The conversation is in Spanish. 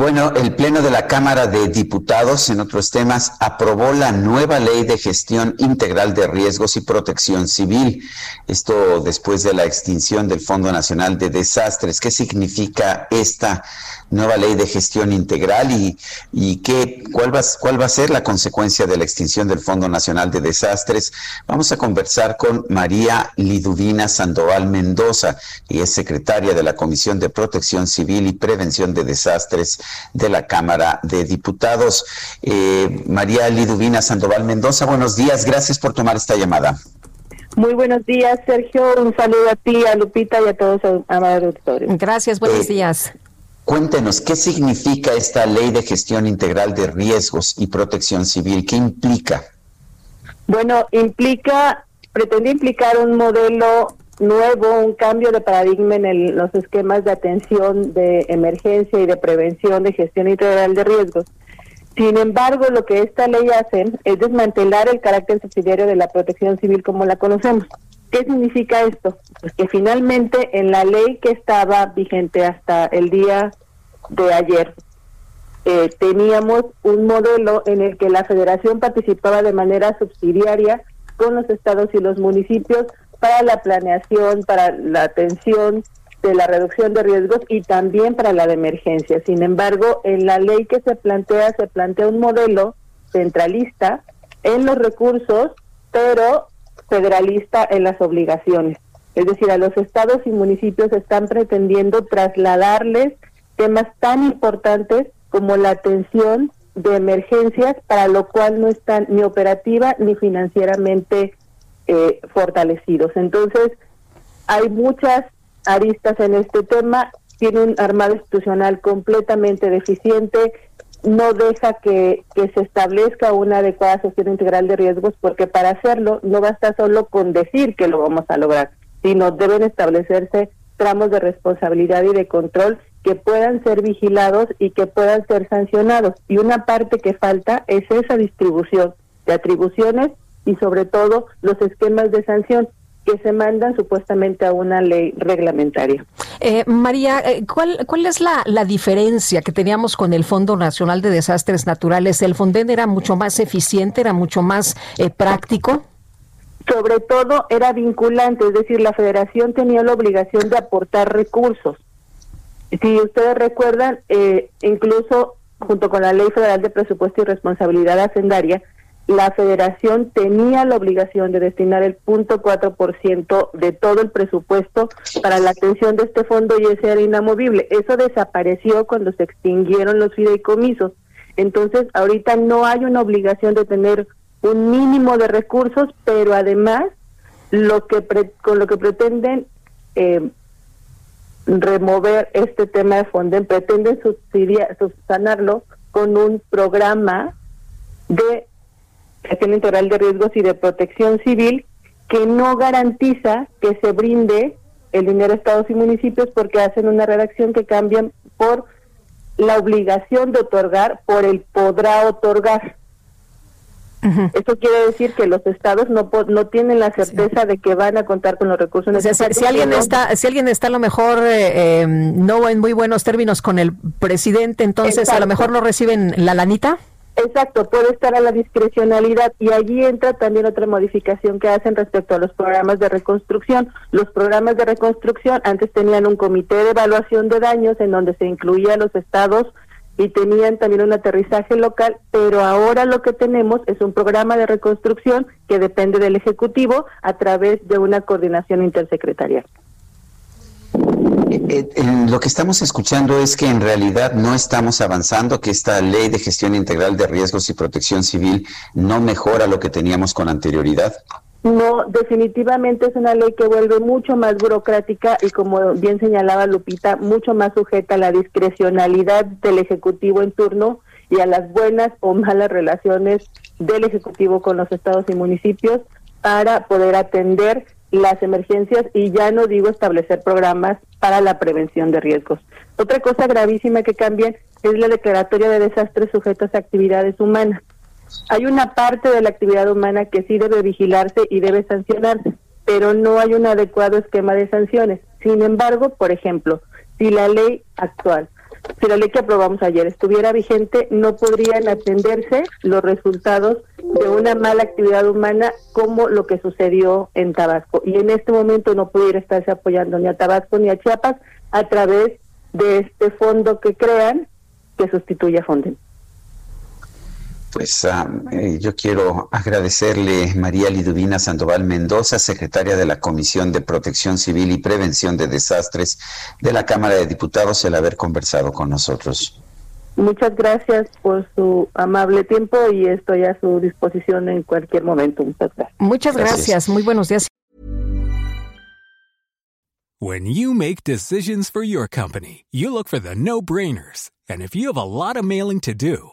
Bueno, el Pleno de la Cámara de Diputados, en otros temas, aprobó la nueva ley de gestión integral de riesgos y protección civil. Esto después de la extinción del Fondo Nacional de Desastres. ¿Qué significa esta nueva ley de gestión integral y, y qué, cuál, va, cuál va a ser la consecuencia de la extinción del Fondo Nacional de Desastres? Vamos a conversar con María Liduvina Sandoval Mendoza, y es secretaria de la Comisión de Protección Civil y Prevención de Desastres de la Cámara de Diputados. Eh, María Liduvina Sandoval Mendoza, buenos días, gracias por tomar esta llamada. Muy buenos días, Sergio. Un saludo a ti, a Lupita y a todos los amados auditores. Gracias, buenos eh, días. Cuéntenos, ¿qué significa esta ley de gestión integral de riesgos y protección civil? ¿Qué implica? Bueno, implica, pretende implicar un modelo nuevo, un cambio de paradigma en los esquemas de atención de emergencia y de prevención de gestión integral de riesgos. Sin embargo, lo que esta ley hace es desmantelar el carácter subsidiario de la protección civil como la conocemos. ¿Qué significa esto? Pues que finalmente en la ley que estaba vigente hasta el día de ayer, eh, teníamos un modelo en el que la federación participaba de manera subsidiaria con los estados y los municipios para la planeación, para la atención de la reducción de riesgos y también para la de emergencia. Sin embargo, en la ley que se plantea, se plantea un modelo centralista en los recursos, pero federalista en las obligaciones. Es decir, a los estados y municipios están pretendiendo trasladarles temas tan importantes como la atención de emergencias, para lo cual no están ni operativa ni financieramente eh, fortalecidos. Entonces, hay muchas aristas en este tema, tiene un armado institucional completamente deficiente, no deja que, que se establezca una adecuada gestión integral de riesgos, porque para hacerlo no basta solo con decir que lo vamos a lograr, sino deben establecerse tramos de responsabilidad y de control que puedan ser vigilados y que puedan ser sancionados. Y una parte que falta es esa distribución de atribuciones y sobre todo los esquemas de sanción que se mandan supuestamente a una ley reglamentaria. Eh, María, eh, ¿cuál, ¿cuál es la, la, diferencia que teníamos con el Fondo Nacional de Desastres Naturales? ¿El Fonden era mucho más eficiente, era mucho más eh, práctico? Sobre todo era vinculante, es decir, la federación tenía la obligación de aportar recursos. Si ustedes recuerdan, incluso junto con la Ley Federal de Presupuesto y Responsabilidad Hacendaria, la federación tenía la obligación de destinar el punto cuatro por ciento de todo el presupuesto para la atención de este fondo y ese era inamovible. Eso desapareció cuando se extinguieron los fideicomisos. Entonces, ahorita no hay una obligación de tener un mínimo de recursos, pero además lo que con lo que pretenden eh, remover este tema de Fonden, pretenden subsanarlo con un programa de gestión integral de riesgos y de protección civil que no garantiza que se brinde el dinero a estados y municipios porque hacen una redacción que cambian por la obligación de otorgar por el podrá otorgar. Esto quiere decir que los estados no no tienen la certeza de que van a contar con los recursos necesarios. si, alguien está, si alguien está a lo mejor eh, eh, no en muy buenos términos con el presidente, entonces a lo mejor no reciben la lanita. Exacto, puede estar a la discrecionalidad y allí entra también otra modificación que hacen respecto a los programas de reconstrucción. Los programas de reconstrucción antes tenían un comité de evaluación de daños en donde se incluía los estados y tenían también un aterrizaje local, pero ahora lo que tenemos es un programa de reconstrucción que depende del Ejecutivo a través de una coordinación intersecretarial. Eh, eh, lo que estamos escuchando es que en realidad no estamos avanzando, que esta ley de gestión integral de riesgos y protección civil no mejora lo que teníamos con anterioridad. No, definitivamente es una ley que vuelve mucho más burocrática y como bien señalaba Lupita, mucho más sujeta a la discrecionalidad del Ejecutivo en turno y a las buenas o malas relaciones del Ejecutivo con los estados y municipios para poder atender las emergencias y ya no digo establecer programas para la prevención de riesgos. Otra cosa gravísima que cambia es la declaratoria de desastres sujetos a actividades humanas. Hay una parte de la actividad humana que sí debe vigilarse y debe sancionarse, pero no hay un adecuado esquema de sanciones. Sin embargo, por ejemplo, si la ley actual, si la ley que aprobamos ayer estuviera vigente, no podrían atenderse los resultados de una mala actividad humana como lo que sucedió en Tabasco. Y en este momento no pudiera estarse apoyando ni a Tabasco ni a Chiapas a través de este fondo que crean que sustituye a Fonden. Pues ah, eh, yo quiero agradecerle María Liduvina Sandoval Mendoza, secretaria de la Comisión de Protección Civil y Prevención de Desastres de la Cámara de Diputados, el haber conversado con nosotros. Muchas gracias por su amable tiempo y estoy a su disposición en cualquier momento. Muchas gracias. Muchas gracias. Muy buenos días. When you make decisions for your company, you look for the no-brainers. And if you have a lot of mailing to do,